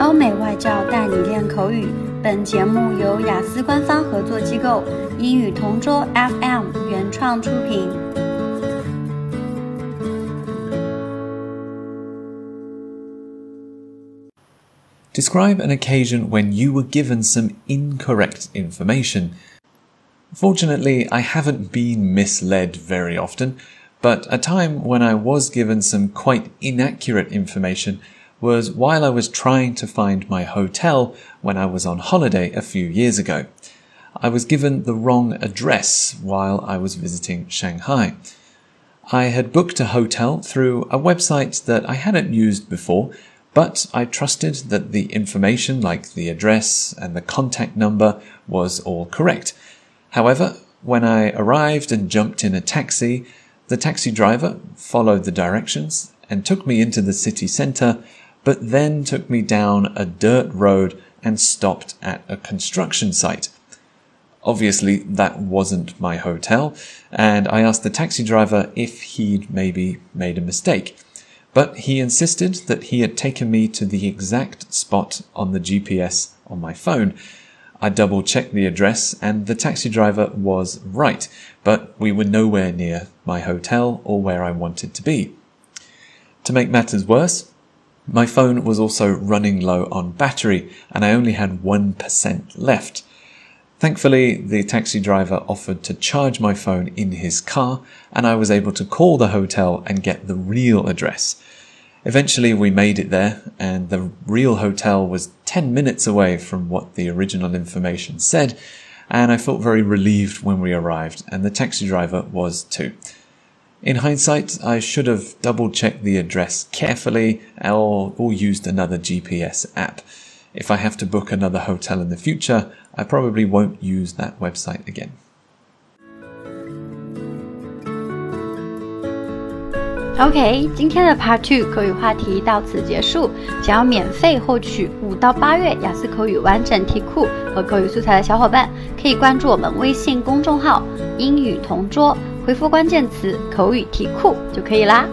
欧美外教带你练口语。本节目由雅思官方合作机构英语同桌 FM 原创出品。Describe an occasion when you were given some incorrect information. Fortunately, I haven't been misled very often, but a time when I was given some quite inaccurate information was while I was trying to find my hotel when I was on holiday a few years ago. I was given the wrong address while I was visiting Shanghai. I had booked a hotel through a website that I hadn't used before, but I trusted that the information like the address and the contact number was all correct. However, when I arrived and jumped in a taxi, the taxi driver followed the directions and took me into the city centre but then took me down a dirt road and stopped at a construction site. Obviously, that wasn't my hotel, and I asked the taxi driver if he'd maybe made a mistake. But he insisted that he had taken me to the exact spot on the GPS on my phone. I double checked the address, and the taxi driver was right, but we were nowhere near my hotel or where I wanted to be. To make matters worse, my phone was also running low on battery and I only had 1% left. Thankfully, the taxi driver offered to charge my phone in his car and I was able to call the hotel and get the real address. Eventually, we made it there, and the real hotel was 10 minutes away from what the original information said, and I felt very relieved when we arrived, and the taxi driver was too. In hindsight, I should have double checked the address carefully or, or used another GPS app. If I have to book another hotel in the future, I probably won't use that website again. OK，今天的 Part Two 口语话题到此结束。想要免费获取五到八月雅思口语完整题库和口语素材的小伙伴，可以关注我们微信公众号“英语同桌”。 回复关键词“口语题库”就可以啦。